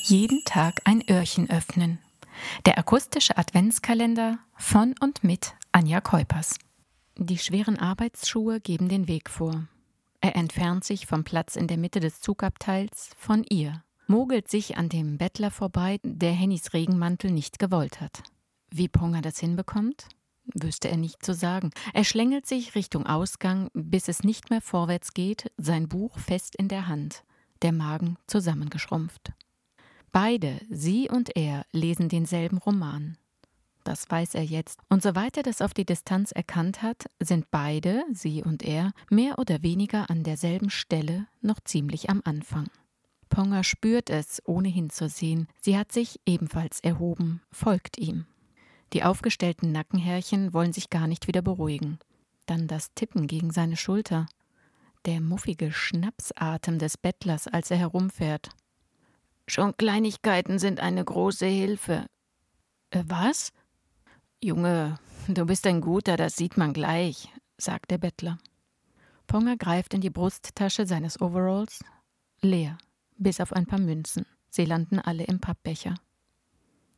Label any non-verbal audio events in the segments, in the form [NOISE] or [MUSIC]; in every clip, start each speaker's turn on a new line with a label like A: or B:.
A: Jeden Tag ein Öhrchen öffnen. Der akustische Adventskalender von und mit Anja Keupers. Die schweren Arbeitsschuhe geben den Weg vor. Er entfernt sich vom Platz in der Mitte des Zugabteils von ihr, mogelt sich an dem Bettler vorbei, der Hennys Regenmantel nicht gewollt hat. Wie Ponger das hinbekommt? Wüsste er nicht zu sagen. Er schlängelt sich Richtung Ausgang, bis es nicht mehr vorwärts geht, sein Buch fest in der Hand, der Magen zusammengeschrumpft. Beide, sie und er, lesen denselben Roman. Das weiß er jetzt. Und soweit er das auf die Distanz erkannt hat, sind beide, sie und er, mehr oder weniger an derselben Stelle noch ziemlich am Anfang. Ponger spürt es, ohne hinzusehen. Sie hat sich ebenfalls erhoben, folgt ihm. Die aufgestellten Nackenhärchen wollen sich gar nicht wieder beruhigen. Dann das Tippen gegen seine Schulter. Der muffige Schnapsatem des Bettlers, als er herumfährt. Schon Kleinigkeiten sind eine große Hilfe. Äh, was? Junge, du bist ein guter, das sieht man gleich, sagt der Bettler. Ponger greift in die Brusttasche seines Overalls. Leer, bis auf ein paar Münzen. Sie landen alle im Pappbecher.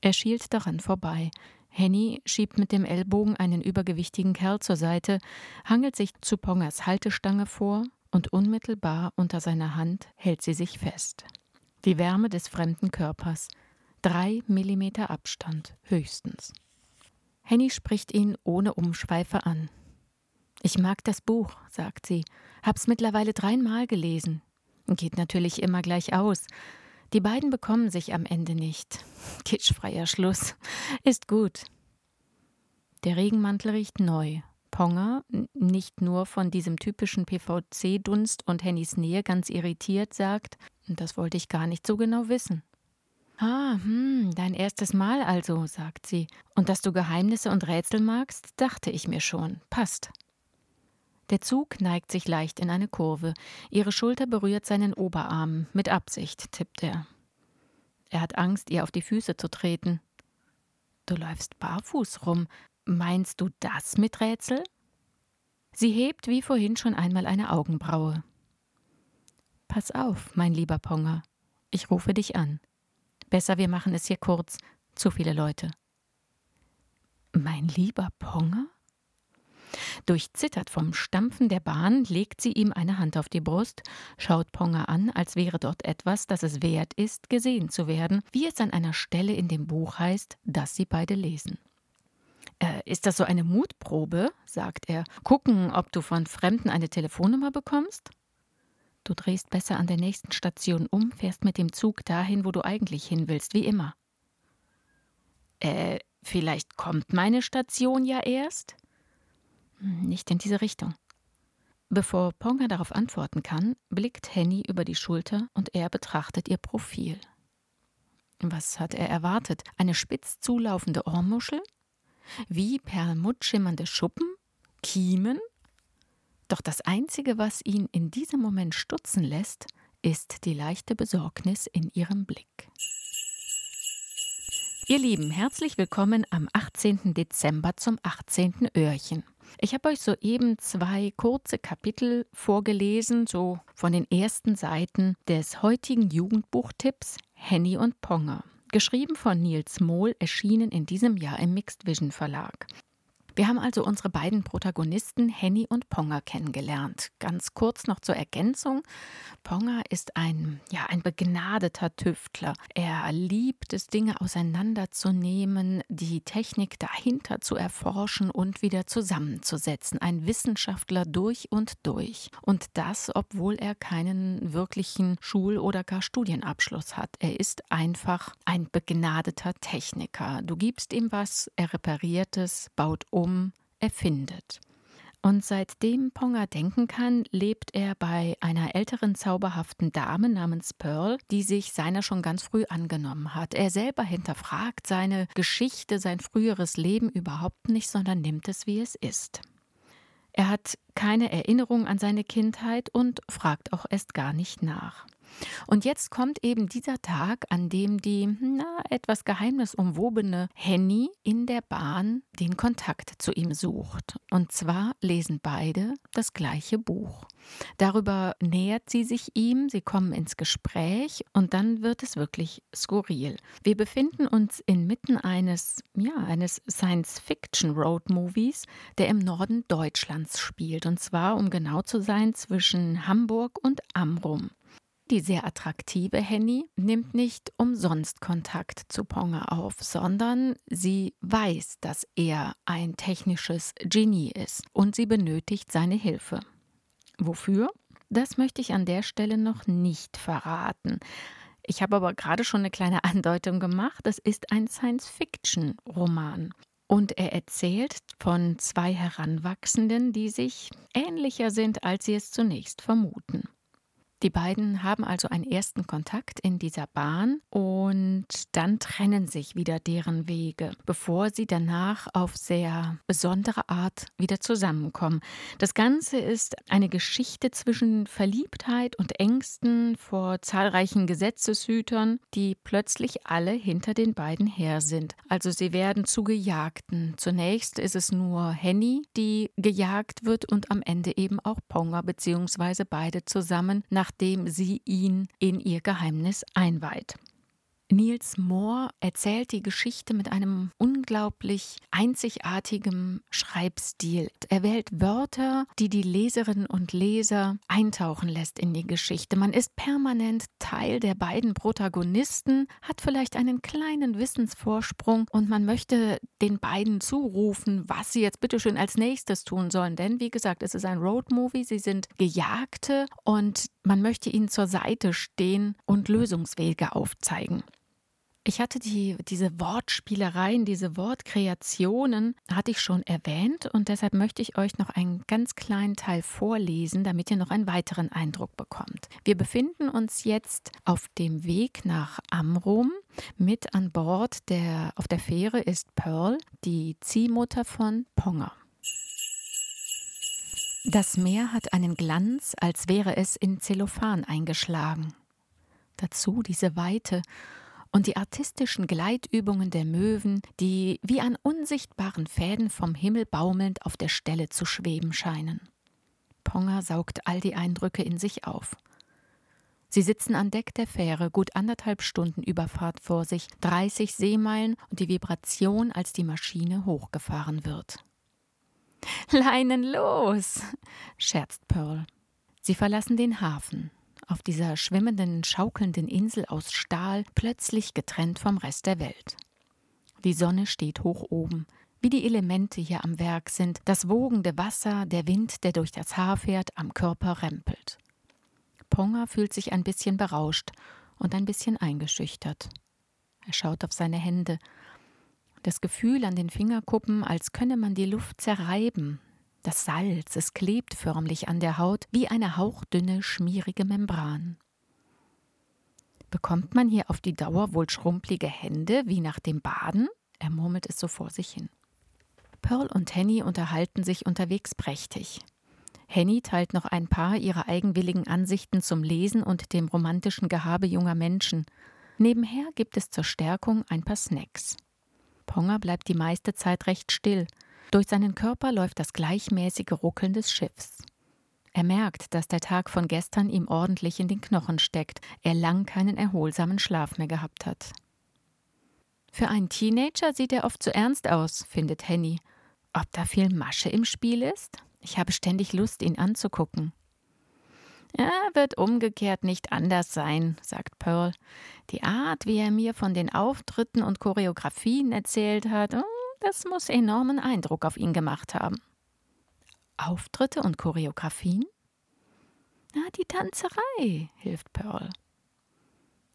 A: Er schielt daran vorbei. Henny schiebt mit dem Ellbogen einen übergewichtigen Kerl zur Seite, hangelt sich zu Pongers Haltestange vor und unmittelbar unter seiner Hand hält sie sich fest. Die Wärme des fremden Körpers. Drei Millimeter Abstand höchstens. Henny spricht ihn ohne Umschweife an. Ich mag das Buch, sagt sie, hab's mittlerweile dreimal gelesen. Geht natürlich immer gleich aus. Die beiden bekommen sich am Ende nicht. [LAUGHS] Kitschfreier Schluss. Ist gut. Der Regenmantel riecht neu. Ponger, nicht nur von diesem typischen PVC-Dunst und Hennys Nähe ganz irritiert, sagt, das wollte ich gar nicht so genau wissen. Ah, hm, dein erstes Mal also, sagt sie. Und dass du Geheimnisse und Rätsel magst, dachte ich mir schon. Passt. Der Zug neigt sich leicht in eine Kurve. Ihre Schulter berührt seinen Oberarm. Mit Absicht, tippt er. Er hat Angst, ihr auf die Füße zu treten. Du läufst barfuß rum. Meinst du das mit Rätsel? Sie hebt wie vorhin schon einmal eine Augenbraue. Pass auf, mein lieber Ponger. Ich rufe dich an. Besser, wir machen es hier kurz. Zu viele Leute. Mein lieber Ponger? Durchzittert vom Stampfen der Bahn legt sie ihm eine Hand auf die Brust, schaut Ponger an, als wäre dort etwas, das es wert ist, gesehen zu werden, wie es an einer Stelle in dem Buch heißt, das sie beide lesen. Äh, ist das so eine Mutprobe? sagt er. Gucken, ob du von Fremden eine Telefonnummer bekommst? Du drehst besser an der nächsten Station um, fährst mit dem Zug dahin, wo du eigentlich hin willst, wie immer. Äh, vielleicht kommt meine Station ja erst? Hm, nicht in diese Richtung. Bevor Ponga darauf antworten kann, blickt Henny über die Schulter und er betrachtet ihr Profil. Was hat er erwartet? Eine spitz zulaufende Ohrmuschel? Wie perlmutt schimmernde Schuppen? Kiemen? Doch das Einzige, was ihn in diesem Moment stutzen lässt, ist die leichte Besorgnis in ihrem Blick. Ihr Lieben, herzlich willkommen am 18. Dezember zum 18. Öhrchen. Ich habe euch soeben zwei kurze Kapitel vorgelesen, so von den ersten Seiten des heutigen Jugendbuchtipps Henny und Ponger. Geschrieben von Nils Mohl, erschienen in diesem Jahr im Mixed Vision Verlag. Wir haben also unsere beiden Protagonisten Henny und Ponger kennengelernt. Ganz kurz noch zur Ergänzung. Ponger ist ein, ja, ein begnadeter Tüftler. Er liebt es, Dinge auseinanderzunehmen, die Technik dahinter zu erforschen und wieder zusammenzusetzen. Ein Wissenschaftler durch und durch. Und das, obwohl er keinen wirklichen Schul- oder gar Studienabschluss hat. Er ist einfach ein begnadeter Techniker. Du gibst ihm was, er repariert es, baut um Raum erfindet. Und seitdem Ponga denken kann, lebt er bei einer älteren zauberhaften Dame namens Pearl, die sich seiner schon ganz früh angenommen hat. Er selber hinterfragt seine Geschichte, sein früheres Leben überhaupt nicht, sondern nimmt es, wie es ist. Er hat keine Erinnerung an seine Kindheit und fragt auch erst gar nicht nach. Und jetzt kommt eben dieser Tag, an dem die na, etwas geheimnisumwobene Henny in der Bahn den Kontakt zu ihm sucht. Und zwar lesen beide das gleiche Buch. Darüber nähert sie sich ihm, sie kommen ins Gespräch und dann wird es wirklich skurril. Wir befinden uns inmitten eines, ja, eines Science-Fiction-Road-Movies, der im Norden Deutschlands spielt. Und zwar, um genau zu sein, zwischen Hamburg und Amrum. Die sehr attraktive Henny nimmt nicht umsonst Kontakt zu Ponga auf, sondern sie weiß, dass er ein technisches Genie ist und sie benötigt seine Hilfe. Wofür? Das möchte ich an der Stelle noch nicht verraten. Ich habe aber gerade schon eine kleine Andeutung gemacht. Es ist ein Science-Fiction-Roman. Und er erzählt von zwei Heranwachsenden, die sich ähnlicher sind, als sie es zunächst vermuten. Die beiden haben also einen ersten Kontakt in dieser Bahn und dann trennen sich wieder deren Wege, bevor sie danach auf sehr besondere Art wieder zusammenkommen. Das Ganze ist eine Geschichte zwischen Verliebtheit und Ängsten vor zahlreichen Gesetzeshütern, die plötzlich alle hinter den beiden her sind. Also sie werden zu Gejagten. Zunächst ist es nur Henny, die gejagt wird und am Ende eben auch Ponga bzw. beide zusammen nach nachdem sie ihn in ihr Geheimnis einweiht. Niels Mohr erzählt die Geschichte mit einem unglaublich einzigartigen Schreibstil. Er wählt Wörter, die die Leserinnen und Leser eintauchen lässt in die Geschichte. Man ist permanent Teil der beiden Protagonisten, hat vielleicht einen kleinen Wissensvorsprung und man möchte den beiden zurufen, was sie jetzt bitteschön als nächstes tun sollen. Denn wie gesagt, es ist ein Roadmovie, sie sind Gejagte und man möchte ihnen zur Seite stehen und Lösungswege aufzeigen. Ich hatte die, diese Wortspielereien, diese Wortkreationen, hatte ich schon erwähnt und deshalb möchte ich euch noch einen ganz kleinen Teil vorlesen, damit ihr noch einen weiteren Eindruck bekommt. Wir befinden uns jetzt auf dem Weg nach Amrum. Mit an Bord der, auf der Fähre ist Pearl, die Ziehmutter von Ponga. Das Meer hat einen Glanz, als wäre es in Zellophan eingeschlagen. Dazu diese Weite und die artistischen Gleitübungen der Möwen, die wie an unsichtbaren Fäden vom Himmel baumelnd auf der Stelle zu schweben scheinen. Ponga saugt all die Eindrücke in sich auf. Sie sitzen an Deck der Fähre, gut anderthalb Stunden Überfahrt vor sich, 30 Seemeilen und die Vibration, als die Maschine hochgefahren wird. Leinen los, scherzt Pearl. Sie verlassen den Hafen auf dieser schwimmenden, schaukelnden Insel aus Stahl, plötzlich getrennt vom Rest der Welt. Die Sonne steht hoch oben, wie die Elemente hier am Werk sind, das wogende Wasser, der Wind, der durch das Haar fährt, am Körper rempelt. Ponga fühlt sich ein bisschen berauscht und ein bisschen eingeschüchtert. Er schaut auf seine Hände. Das Gefühl an den Fingerkuppen, als könne man die Luft zerreiben, das Salz, es klebt förmlich an der Haut wie eine hauchdünne, schmierige Membran. Bekommt man hier auf die Dauer wohl schrumpelige Hände wie nach dem Baden? Er murmelt es so vor sich hin. Pearl und Henny unterhalten sich unterwegs prächtig. Henny teilt noch ein paar ihrer eigenwilligen Ansichten zum Lesen und dem romantischen Gehabe junger Menschen. Nebenher gibt es zur Stärkung ein paar Snacks. Ponga bleibt die meiste Zeit recht still – durch seinen Körper läuft das gleichmäßige Ruckeln des Schiffs. Er merkt, dass der Tag von gestern ihm ordentlich in den Knochen steckt, er lang keinen erholsamen Schlaf mehr gehabt hat. Für einen Teenager sieht er oft zu ernst aus, findet Henny. Ob da viel Masche im Spiel ist? Ich habe ständig Lust, ihn anzugucken. Er wird umgekehrt nicht anders sein, sagt Pearl. Die Art, wie er mir von den Auftritten und Choreografien erzählt hat, oh, das muss enormen Eindruck auf ihn gemacht haben. Auftritte und Choreografien? Na, die Tanzerei, hilft Pearl.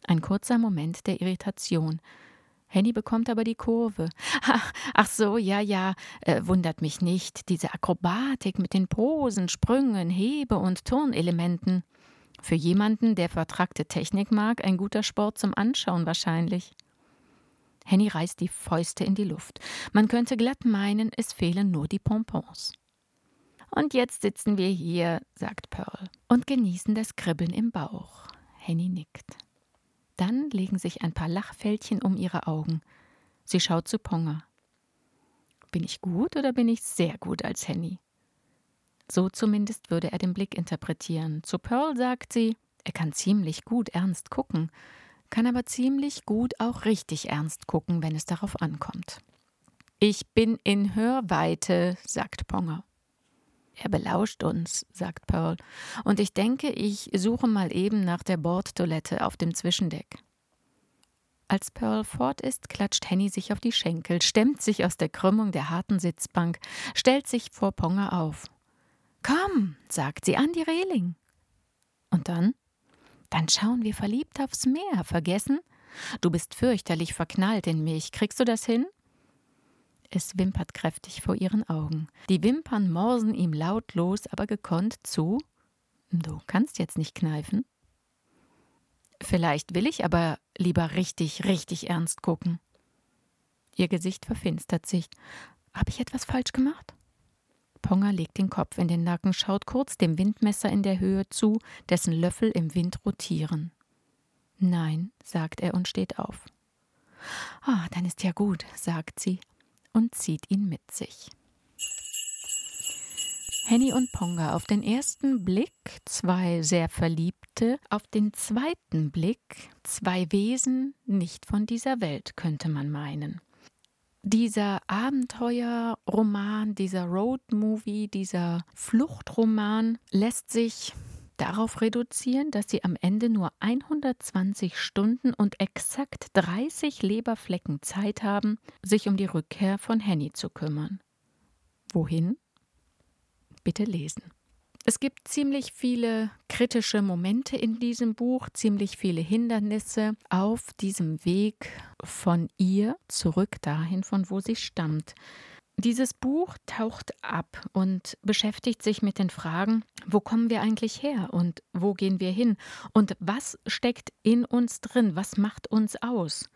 A: Ein kurzer Moment der Irritation. Henny bekommt aber die Kurve. Ach, [LAUGHS] ach so, ja, ja, äh, wundert mich nicht. Diese Akrobatik mit den Posen, Sprüngen, Hebe- und Turnelementen. Für jemanden, der vertrackte Technik mag, ein guter Sport zum Anschauen wahrscheinlich. Henny reißt die Fäuste in die Luft. Man könnte glatt meinen, es fehlen nur die Pompons. Und jetzt sitzen wir hier, sagt Pearl, und genießen das Kribbeln im Bauch. Henny nickt. Dann legen sich ein paar Lachfältchen um ihre Augen. Sie schaut zu Ponga. Bin ich gut oder bin ich sehr gut als Henny? So zumindest würde er den Blick interpretieren. Zu Pearl sagt sie, er kann ziemlich gut ernst gucken, kann aber ziemlich gut auch richtig ernst gucken, wenn es darauf ankommt. Ich bin in Hörweite, sagt Ponga. Er belauscht uns, sagt Pearl, und ich denke, ich suche mal eben nach der Bordtoilette auf dem Zwischendeck. Als Pearl fort ist, klatscht Henny sich auf die Schenkel, stemmt sich aus der Krümmung der harten Sitzbank, stellt sich vor Ponga auf. Komm, sagt sie an die Reling. Und dann? Dann schauen wir verliebt aufs Meer. Vergessen? Du bist fürchterlich verknallt in mich. Kriegst du das hin? Es wimpert kräftig vor ihren Augen. Die Wimpern morsen ihm lautlos, aber gekonnt zu. Du kannst jetzt nicht kneifen. Vielleicht will ich aber lieber richtig, richtig ernst gucken. Ihr Gesicht verfinstert sich. Hab ich etwas falsch gemacht? Ponga legt den Kopf in den Nacken, schaut kurz dem Windmesser in der Höhe zu, dessen Löffel im Wind rotieren. Nein, sagt er und steht auf. Ah, dann ist ja gut, sagt sie und zieht ihn mit sich. Henny und Ponga auf den ersten Blick zwei sehr Verliebte, auf den zweiten Blick zwei Wesen nicht von dieser Welt, könnte man meinen. Dieser Abenteuerroman, dieser Roadmovie, dieser Fluchtroman lässt sich darauf reduzieren, dass sie am Ende nur 120 Stunden und exakt 30 Leberflecken Zeit haben, sich um die Rückkehr von Henny zu kümmern. Wohin? Bitte lesen. Es gibt ziemlich viele kritische Momente in diesem Buch, ziemlich viele Hindernisse auf diesem Weg von ihr zurück dahin, von wo sie stammt. Dieses Buch taucht ab und beschäftigt sich mit den Fragen, wo kommen wir eigentlich her und wo gehen wir hin und was steckt in uns drin, was macht uns aus.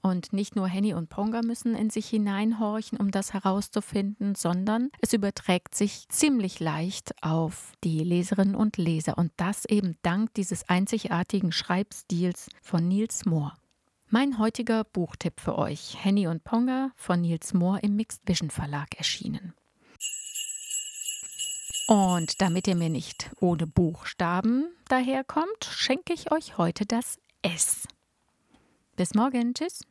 A: Und nicht nur Henny und Ponga müssen in sich hineinhorchen, um das herauszufinden, sondern es überträgt sich ziemlich leicht auf die Leserinnen und Leser und das eben dank dieses einzigartigen Schreibstils von Niels Mohr. Mein heutiger Buchtipp für euch: Henny und Ponga von Niels Mohr im Mixed Vision Verlag erschienen. Und damit ihr mir nicht ohne Buchstaben daherkommt, schenke ich euch heute das S. Bis morgen. Tschüss.